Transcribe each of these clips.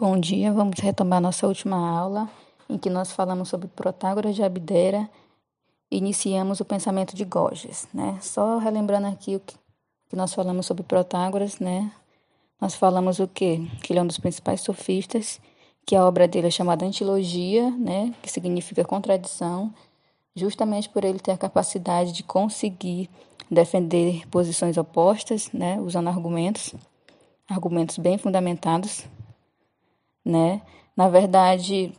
Bom dia, vamos retomar nossa última aula, em que nós falamos sobre Protágoras de Abdera e iniciamos o pensamento de Gorgias, né? Só relembrando aqui o que nós falamos sobre Protágoras, né? Nós falamos o quê? Que ele é um dos principais sofistas, que a obra dele é chamada Antilogia, né? Que significa contradição, justamente por ele ter a capacidade de conseguir defender posições opostas, né? Usando argumentos, argumentos bem fundamentados, né? Na verdade,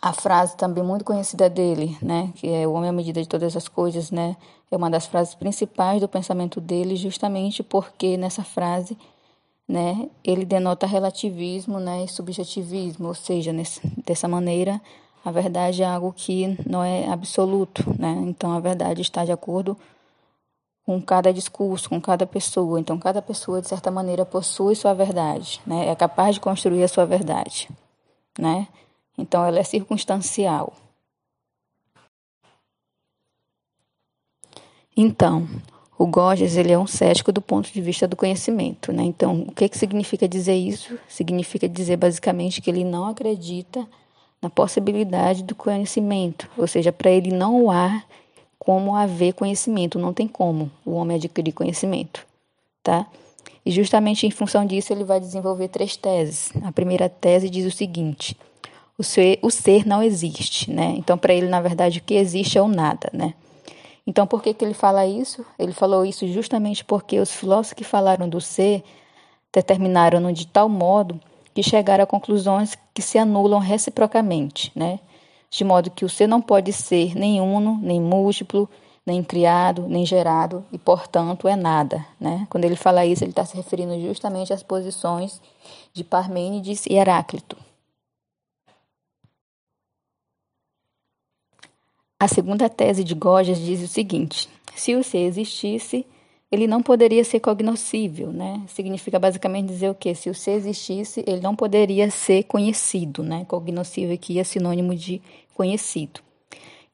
a frase também muito conhecida dele, né, que é o homem à medida de todas as coisas, né, é uma das frases principais do pensamento dele, justamente porque nessa frase, né, ele denota relativismo, né, e subjetivismo, ou seja, nesse, dessa maneira, a verdade é algo que não é absoluto, né? Então a verdade está de acordo com cada discurso, com cada pessoa. Então cada pessoa de certa maneira possui sua verdade, né? É capaz de construir a sua verdade, né? Então, ela é circunstancial. Então, o Gorgias ele é um cético do ponto de vista do conhecimento. Né? Então, o que, que significa dizer isso? Significa dizer basicamente que ele não acredita na possibilidade do conhecimento, ou seja, para ele não há como haver conhecimento, não tem como o homem adquirir conhecimento, tá? E justamente em função disso ele vai desenvolver três teses. A primeira tese diz o seguinte: o ser, o ser não existe, né? Então, para ele, na verdade, o que existe é o nada, né? Então, por que, que ele fala isso? Ele falou isso justamente porque os filósofos que falaram do ser determinaram-no de tal modo que chegaram a conclusões que se anulam reciprocamente, né? De modo que o ser não pode ser nem uno, nem múltiplo, nem criado, nem gerado, e portanto é nada. Né? Quando ele fala isso, ele está se referindo justamente às posições de Parmênides e Heráclito. A segunda tese de Gorgias diz o seguinte: se o ser existisse, ele não poderia ser cognoscível, né? Significa basicamente dizer o quê? Se o ser existisse, ele não poderia ser conhecido, né? Cognoscível aqui é sinônimo de conhecido.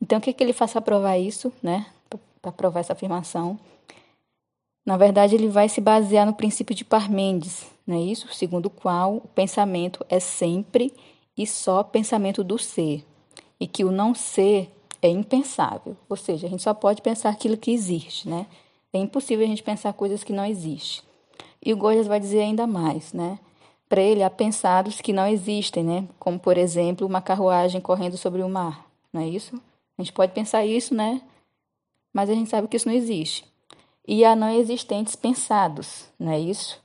Então, o que, que ele faz para provar isso, né? Para provar essa afirmação? Na verdade, ele vai se basear no princípio de Parmênides, não é isso? Segundo o qual o pensamento é sempre e só pensamento do ser, e que o não ser é impensável. Ou seja, a gente só pode pensar aquilo que existe, né? É impossível a gente pensar coisas que não existem. E o Gorgias vai dizer ainda mais, né? Para ele, há pensados que não existem, né? Como, por exemplo, uma carruagem correndo sobre o mar, não é isso? A gente pode pensar isso, né? Mas a gente sabe que isso não existe. E há não existentes pensados, não é isso?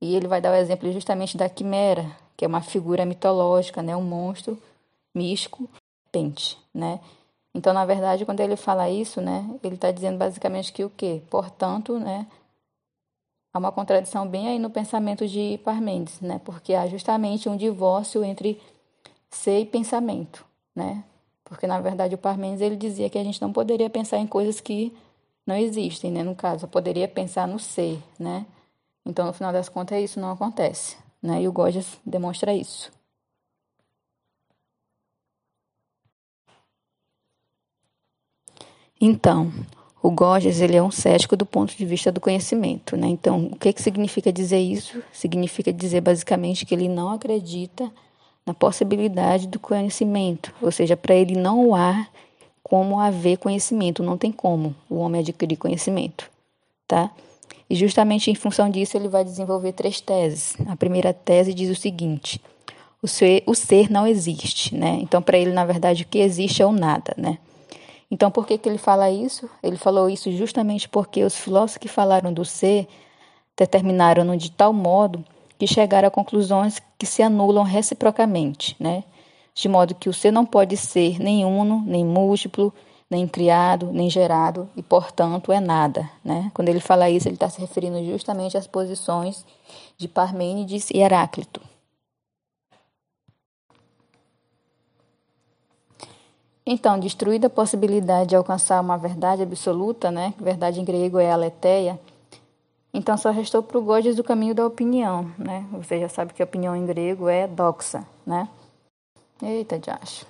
E ele vai dar o exemplo justamente da quimera, que é uma figura mitológica, né? Um monstro místico, pente, né? Então, na verdade, quando ele fala isso, né, ele está dizendo basicamente que o quê? Portanto, né, há uma contradição bem aí no pensamento de Parmênides, né, porque há justamente um divórcio entre ser e pensamento, né? Porque na verdade o Parmênides ele dizia que a gente não poderia pensar em coisas que não existem, né? No caso, poderia pensar no ser, né? Então, no final das contas, isso não acontece, né? E o Gorgias demonstra isso. Então, o Gorgias ele é um cético do ponto de vista do conhecimento, né? Então, o que, que significa dizer isso? Significa dizer basicamente que ele não acredita na possibilidade do conhecimento, ou seja, para ele não há como haver conhecimento, não tem como o homem adquirir conhecimento, tá? E justamente em função disso ele vai desenvolver três teses. A primeira tese diz o seguinte: o ser, o ser não existe, né? Então, para ele, na verdade, o que existe é o nada, né? Então, por que, que ele fala isso? Ele falou isso justamente porque os filósofos que falaram do ser determinaram-no de tal modo que chegaram a conclusões que se anulam reciprocamente, né? De modo que o ser não pode ser nem uno, nem múltiplo, nem criado, nem gerado, e portanto é nada. Né? Quando ele fala isso, ele está se referindo justamente às posições de Parmênides e Heráclito. Então, destruída a possibilidade de alcançar uma verdade absoluta, né? Verdade em grego é aletheia. Então, só restou para o Gorgias o caminho da opinião, né? Você já sabe que a opinião em grego é doxa, né? Eita, de acho.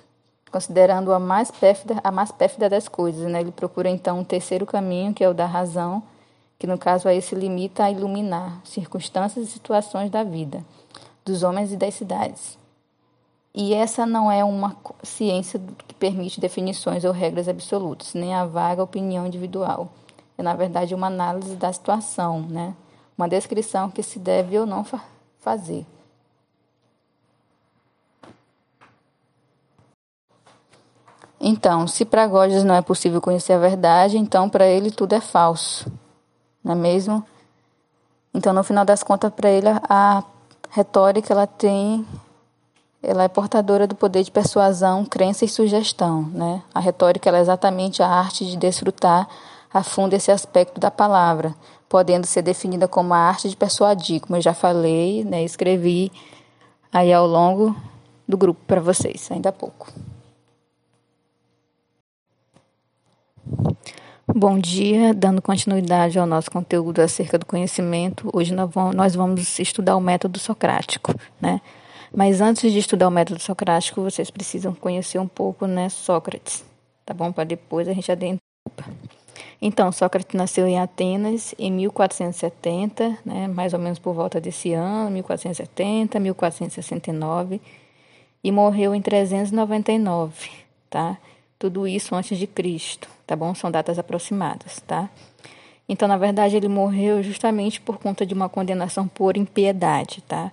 Considerando a mais pérfida, a mais pérfida das coisas, né? Ele procura então um terceiro caminho, que é o da razão, que no caso aí se limita a iluminar circunstâncias e situações da vida. dos homens e das cidades. E essa não é uma ciência que permite definições ou regras absolutas, nem a vaga opinião individual. É, na verdade, uma análise da situação, né? uma descrição que se deve ou não fa fazer. Então, se para Gorgias não é possível conhecer a verdade, então para ele tudo é falso, não é mesmo? Então, no final das contas, para ele a retórica ela tem ela é portadora do poder de persuasão, crença e sugestão, né? A retórica é exatamente a arte de desfrutar a fundo esse aspecto da palavra, podendo ser definida como a arte de persuadir, como eu já falei, né, escrevi aí ao longo do grupo para vocês, ainda há pouco. Bom dia, dando continuidade ao nosso conteúdo acerca do conhecimento. Hoje nós vamos estudar o método socrático, né? Mas antes de estudar o método socrático, vocês precisam conhecer um pouco, né, Sócrates, tá bom? Para depois a gente adentrar. Então, Sócrates nasceu em Atenas em 1470, né, mais ou menos por volta desse ano, 1470, 1469, e morreu em 399, tá? Tudo isso antes de Cristo, tá bom? São datas aproximadas, tá? Então, na verdade, ele morreu justamente por conta de uma condenação por impiedade, tá?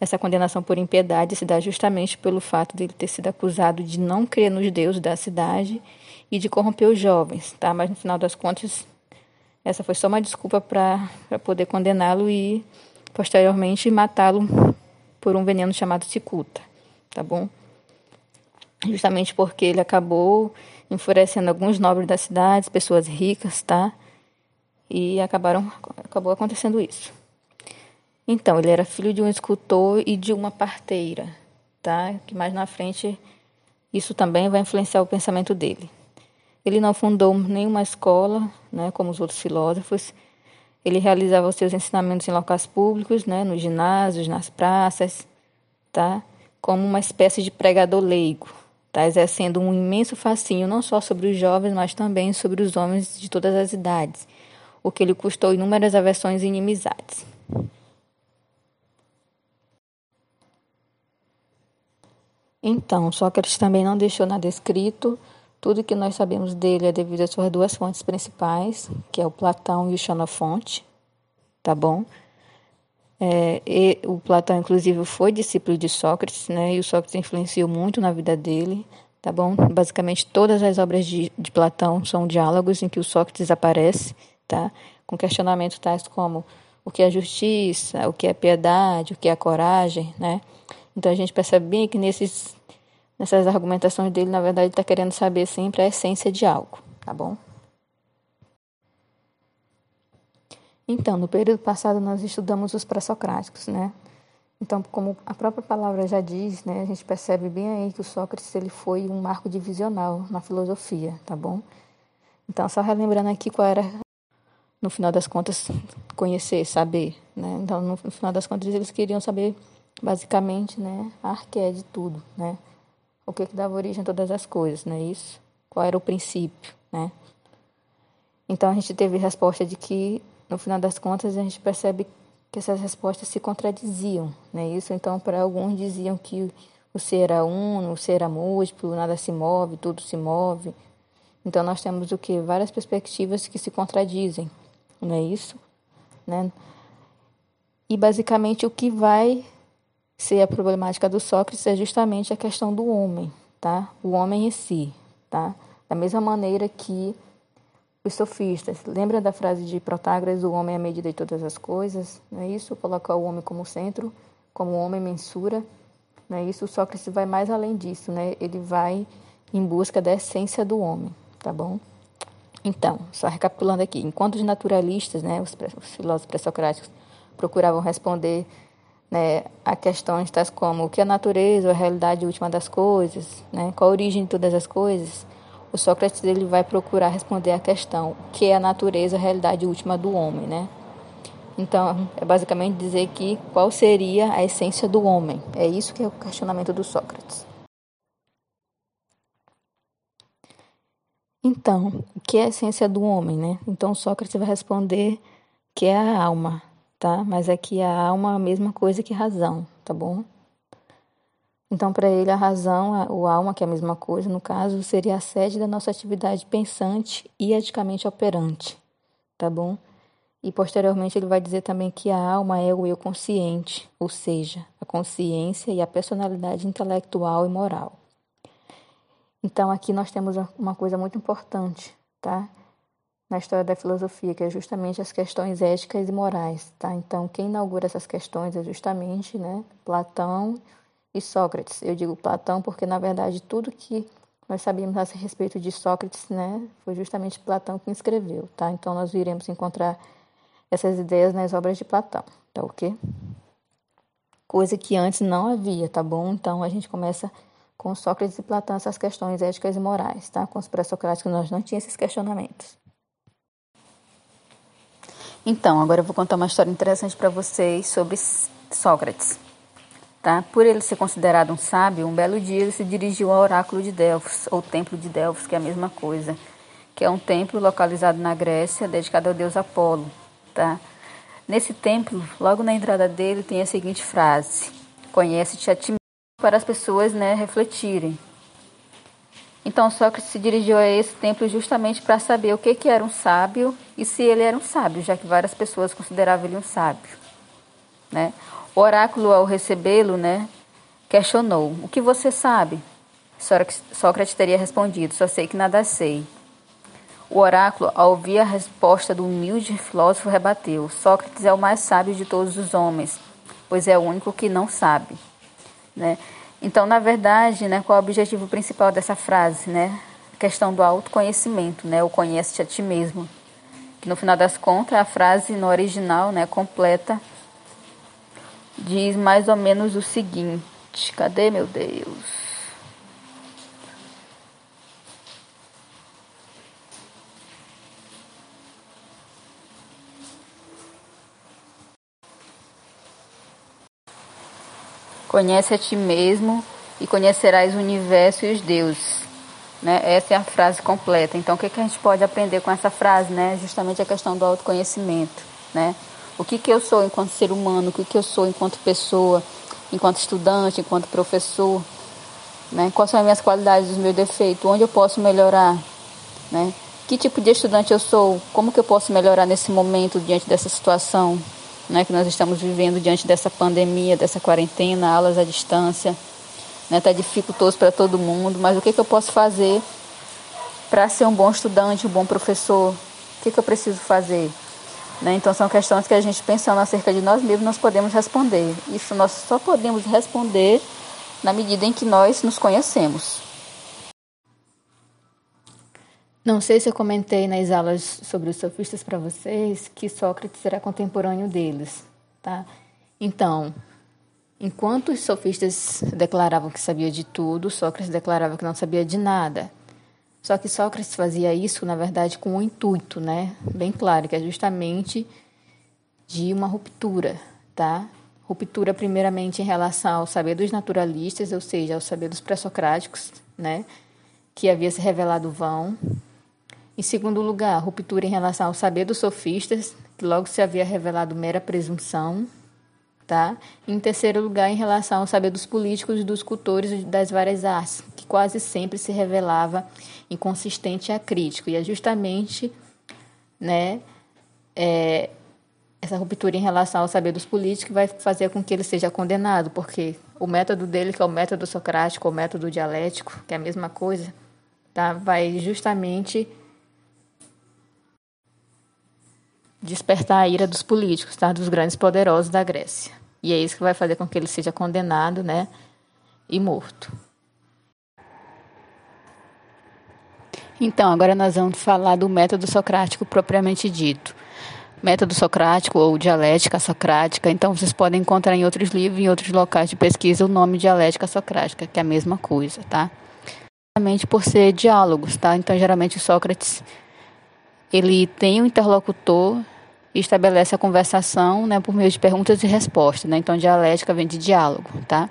Essa condenação por impiedade se dá justamente pelo fato de ele ter sido acusado de não crer nos deuses da cidade e de corromper os jovens, tá? Mas no final das contas, essa foi só uma desculpa para poder condená-lo e posteriormente matá-lo por um veneno chamado cicuta, tá bom? justamente porque ele acabou enfurecendo alguns nobres da cidade, pessoas ricas, tá? E acabaram, acabou acontecendo isso. Então, ele era filho de um escultor e de uma parteira, tá? Que mais na frente isso também vai influenciar o pensamento dele. Ele não fundou nenhuma escola, né, como os outros filósofos. Ele realizava os seus ensinamentos em locais públicos, né, nos ginásios, nas praças, tá? Como uma espécie de pregador leigo, está exercendo um imenso fascínio não só sobre os jovens, mas também sobre os homens de todas as idades, o que lhe custou inúmeras aversões e inimizades. Então, Sócrates também não deixou nada escrito. Tudo que nós sabemos dele é devido às suas duas fontes principais, que é o Platão e o Xenofonte, tá bom? É, e, o Platão, inclusive, foi discípulo de Sócrates, né? E o Sócrates influenciou muito na vida dele, tá bom? Basicamente, todas as obras de, de Platão são diálogos em que o Sócrates aparece, tá? Com questionamentos tais como o que é justiça, o que é piedade, o que é coragem, né? Então a gente percebe bem que nesses, nessas argumentações dele, na verdade, está querendo saber sempre a essência de algo, tá bom? Então, no período passado nós estudamos os pré-socráticos, né? Então, como a própria palavra já diz, né, a gente percebe bem aí que o Sócrates ele foi um marco divisional na filosofia, tá bom? Então, só relembrando aqui qual era, no final das contas, conhecer, saber, né? Então, no, final das contas, eles queriam saber, basicamente, né, a arqué de tudo, né? O que que dava origem a todas as coisas, não é isso? Qual era o princípio, né? Então, a gente teve resposta de que no final das contas, a gente percebe que essas respostas se contradiziam, né? Isso, então, para alguns diziam que o ser era uno, o ser era múltiplo, nada se move, tudo se move. Então, nós temos o que? Várias perspectivas que se contradizem, não é isso? Né? E, basicamente, o que vai ser a problemática do Sócrates é justamente a questão do homem, tá? O homem em si, tá? Da mesma maneira que os sofistas. Lembra da frase de Protágoras, o homem é a medida de todas as coisas? Não é isso? Colocar o homem como centro, como homem mensura. Não é isso? O Sócrates vai mais além disso, né? Ele vai em busca da essência do homem, tá bom? Então, só recapitulando aqui, enquanto os naturalistas, né, os, os filósofos pré-socráticos, procuravam responder né, a questões tais como o que é a natureza, a realidade última das coisas, né, qual a origem de todas as coisas, o Sócrates ele vai procurar responder a questão que é a natureza, a realidade última do homem, né? Então, é basicamente dizer que qual seria a essência do homem. É isso que é o questionamento do Sócrates. Então, o que é a essência do homem, né? Então, Sócrates vai responder que é a alma, tá? Mas aqui a alma é a mesma coisa que razão, tá bom? Então, para ele, a razão, o alma, que é a mesma coisa, no caso, seria a sede da nossa atividade pensante e eticamente operante, tá bom? E posteriormente ele vai dizer também que a alma é o eu consciente, ou seja, a consciência e a personalidade intelectual e moral. Então aqui nós temos uma coisa muito importante, tá? Na história da filosofia, que é justamente as questões éticas e morais, tá? Então quem inaugura essas questões é justamente, né, Platão e Sócrates. Eu digo Platão porque, na verdade, tudo que nós sabíamos a respeito de Sócrates, né, foi justamente Platão que escreveu, tá? Então, nós iremos encontrar essas ideias nas obras de Platão, tá ok? Coisa que antes não havia, tá bom? Então, a gente começa com Sócrates e Platão essas questões éticas e morais, tá? Com os pré-socráticos nós não tínhamos esses questionamentos. Então, agora eu vou contar uma história interessante para vocês sobre Sócrates. Tá? Por ele ser considerado um sábio, um belo dia ele se dirigiu ao oráculo de Delfos, ou templo de Delfos, que é a mesma coisa, que é um templo localizado na Grécia, dedicado ao deus Apolo. Tá? Nesse templo, logo na entrada dele, tem a seguinte frase: Conhece-te a ti mesmo, para as pessoas né, refletirem. Então Sócrates se dirigiu a esse templo justamente para saber o que, que era um sábio e se ele era um sábio, já que várias pessoas consideravam ele um sábio. Né? O oráculo, ao recebê-lo, né, questionou: O que você sabe? Sócrates teria respondido: Só sei que nada sei. O oráculo, ao ouvir a resposta do humilde filósofo, rebateu: Sócrates é o mais sábio de todos os homens, pois é o único que não sabe. Né? Então, na verdade, né, qual é o objetivo principal dessa frase? Né? A questão do autoconhecimento, né? o conhece-te a ti mesmo. No final das contas, a frase no original né, completa diz mais ou menos o seguinte: cadê meu Deus? Conhece a ti mesmo e conhecerás o universo e os deuses. Né? Essa é a frase completa. Então, o que, que a gente pode aprender com essa frase? Né? Justamente a questão do autoconhecimento. Né? O que, que eu sou enquanto ser humano, o que, que eu sou enquanto pessoa, enquanto estudante, enquanto professor, né? Quais são as minhas qualidades, os meus defeitos, onde eu posso melhorar, né? Que tipo de estudante eu sou? Como que eu posso melhorar nesse momento diante dessa situação, né, que nós estamos vivendo diante dessa pandemia, dessa quarentena, aulas à distância, né? Tá dificultoso para todo mundo, mas o que que eu posso fazer para ser um bom estudante, um bom professor? O que que eu preciso fazer? Né? Então, são questões que a gente, pensando acerca de nós mesmos, nós podemos responder. Isso nós só podemos responder na medida em que nós nos conhecemos. Não sei se eu comentei nas aulas sobre os sofistas para vocês que Sócrates era contemporâneo deles, tá? Então, enquanto os sofistas declaravam que sabia de tudo, Sócrates declarava que não sabia de nada. Só que Sócrates fazia isso, na verdade, com um intuito, né? Bem claro, que é justamente de uma ruptura, tá? Ruptura, primeiramente, em relação ao saber dos naturalistas, ou seja, ao saber dos pré-socráticos, né? Que havia se revelado vão. Em segundo lugar, ruptura em relação ao saber dos sofistas, que logo se havia revelado mera presunção, tá? Em terceiro lugar, em relação ao saber dos políticos e dos cultores das várias artes, que quase sempre se revelava inconsistente e acrítico. E é justamente né, é, essa ruptura em relação ao saber dos políticos que vai fazer com que ele seja condenado, porque o método dele, que é o método socrático, o método dialético, que é a mesma coisa, tá, vai justamente despertar a ira dos políticos, tá, dos grandes poderosos da Grécia. E é isso que vai fazer com que ele seja condenado, né, e morto. Então, agora nós vamos falar do método socrático propriamente dito. Método socrático ou dialética socrática. Então, vocês podem encontrar em outros livros, em outros locais de pesquisa, o nome dialética socrática, que é a mesma coisa, tá? Por ser diálogos, tá? Então, geralmente Sócrates ele tem um interlocutor e estabelece a conversação, né, por meio de perguntas e respostas, né? Então, dialética vem de diálogo, tá?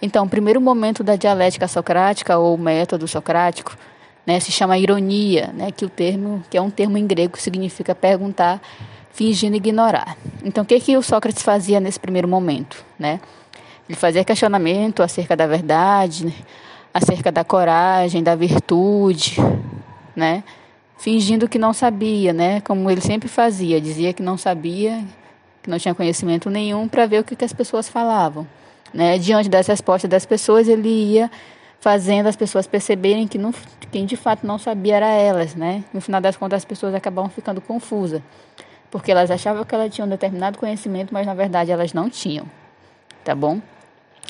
Então, o primeiro momento da dialética socrática ou método socrático né, se chama ironia, né, que o termo que é um termo em grego que significa perguntar fingindo ignorar. Então, o que que o Sócrates fazia nesse primeiro momento, né? Ele fazia questionamento acerca da verdade, né? acerca da coragem, da virtude, né? Fingindo que não sabia, né? Como ele sempre fazia, dizia que não sabia, que não tinha conhecimento nenhum, para ver o que, que as pessoas falavam, né? Diante das respostas das pessoas, ele ia fazendo as pessoas perceberem que não, quem de fato não sabia era elas, né? No final das contas, as pessoas acabavam ficando confusas, porque elas achavam que elas tinham um determinado conhecimento, mas na verdade elas não tinham, tá bom?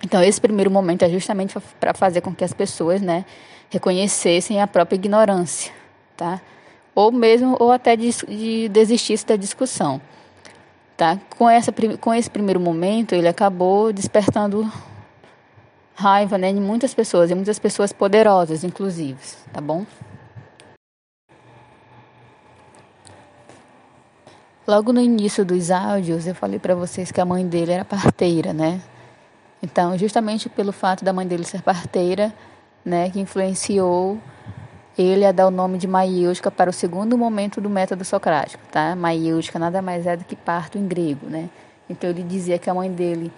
Então, esse primeiro momento é justamente para fazer com que as pessoas, né, reconhecessem a própria ignorância, tá? Ou mesmo, ou até de, de da discussão, tá? Com, essa, com esse primeiro momento, ele acabou despertando raiva, né, em muitas pessoas, e muitas pessoas poderosas, inclusive, tá bom? Logo no início dos áudios, eu falei para vocês que a mãe dele era parteira, né? Então, justamente pelo fato da mãe dele ser parteira, né, que influenciou ele a dar o nome de maiêutica para o segundo momento do método socrático, tá? Maiêutica nada mais é do que parto em grego, né? Então ele dizia que a mãe dele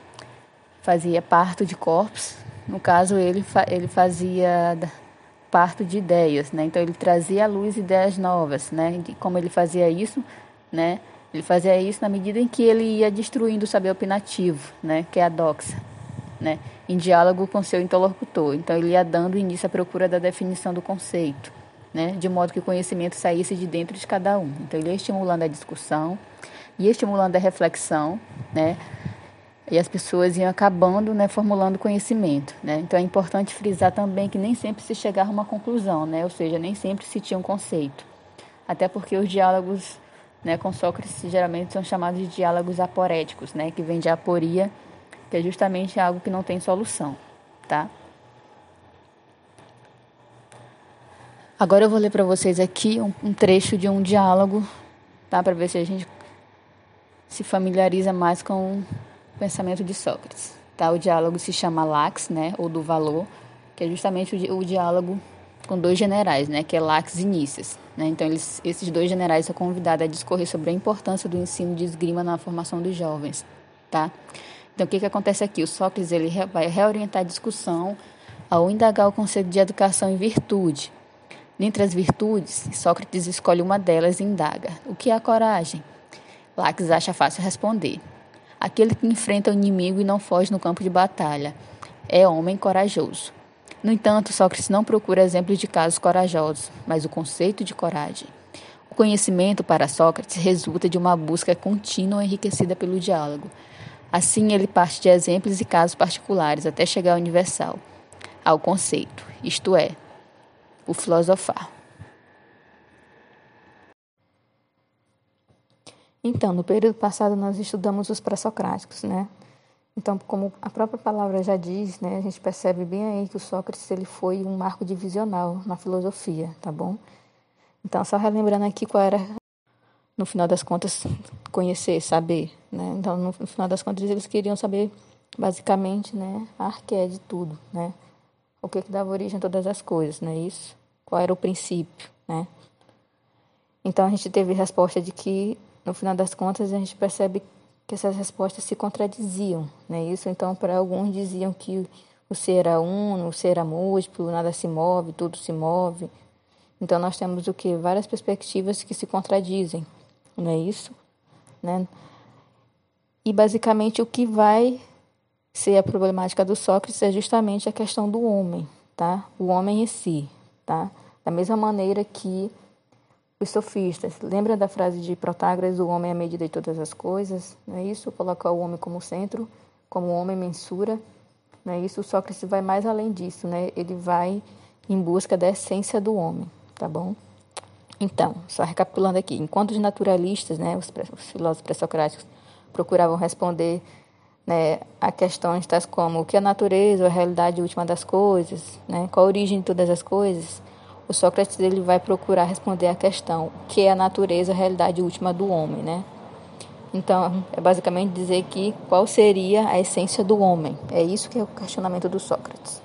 fazia parto de corpos, no caso ele ele fazia parto de ideias, né? Então ele trazia à luz ideias novas, né? E como ele fazia isso, né? Ele fazia isso na medida em que ele ia destruindo o saber opinativo, né? Que é a doxa né, em diálogo com seu interlocutor. Então, ele ia dando início à procura da definição do conceito, né, de modo que o conhecimento saísse de dentro de cada um. Então, ele ia estimulando a discussão, ia estimulando a reflexão, né, e as pessoas iam acabando, né, formulando conhecimento, né. Então, é importante frisar também que nem sempre se chegava a uma conclusão, né, ou seja, nem sempre se tinha um conceito. Até porque os diálogos né, com Sócrates geralmente são chamados de diálogos aporéticos, né, que vem de aporia, que é justamente algo que não tem solução, tá? Agora eu vou ler para vocês aqui um, um, trecho de um diálogo, tá? Para ver se a gente se familiariza mais com o pensamento de Sócrates, tá? O diálogo se chama Lax, né? Ou do valor, que é justamente o, o diálogo com dois generais, né? Que é Lax e Nícias, né? Então eles, esses dois generais são convidados a discorrer sobre a importância do ensino de esgrima na formação dos jovens, tá? Então, o que, que acontece aqui? O Sócrates ele vai reorientar a discussão ao indagar o conceito de educação em virtude. Dentre as virtudes, Sócrates escolhe uma delas e indaga: o que é a coragem? Laques acha fácil responder: aquele que enfrenta o inimigo e não foge no campo de batalha. É homem corajoso. No entanto, Sócrates não procura exemplos de casos corajosos, mas o conceito de coragem. O conhecimento para Sócrates resulta de uma busca contínua enriquecida pelo diálogo, Assim, ele parte de exemplos e casos particulares até chegar ao universal, ao conceito, isto é, o filosofar. Então, no período passado nós estudamos os pré-socráticos, né? Então, como a própria palavra já diz, né, a gente percebe bem aí que o Sócrates ele foi um marco divisional na filosofia, tá bom? Então, só relembrando aqui qual era no final das contas, conhecer, saber. Né? Então, no, final das contas, eles queriam saber, basicamente, né, a arqué de tudo, né? O que, que dava origem a todas as coisas, não é isso? Qual era o princípio, né? Então, a gente teve resposta de que, no final das contas, a gente percebe que essas respostas se contradiziam, né? Isso, então, para alguns diziam que o ser era uno, o ser era múltiplo, nada se move, tudo se move. Então, nós temos o que? Várias perspectivas que se contradizem, não é isso? Né? E basicamente o que vai ser a problemática do Sócrates é justamente a questão do homem, tá? O homem em si, tá? Da mesma maneira que os sofistas, lembra da frase de Protágoras, o homem é a medida de todas as coisas, não é isso? Colocar o homem como centro, como o homem mensura, não é isso? O Sócrates vai mais além disso, né? Ele vai em busca da essência do homem, tá bom? Então, só recapitulando aqui, enquanto os naturalistas, né, os, os filósofos pré-socráticos, procuravam responder né, a questões tais como o que é a natureza, a realidade última das coisas, né, qual a origem de todas as coisas, o Sócrates ele vai procurar responder a questão o que é a natureza, a realidade última do homem, né? Então, é basicamente dizer que qual seria a essência do homem. É isso que é o questionamento do Sócrates.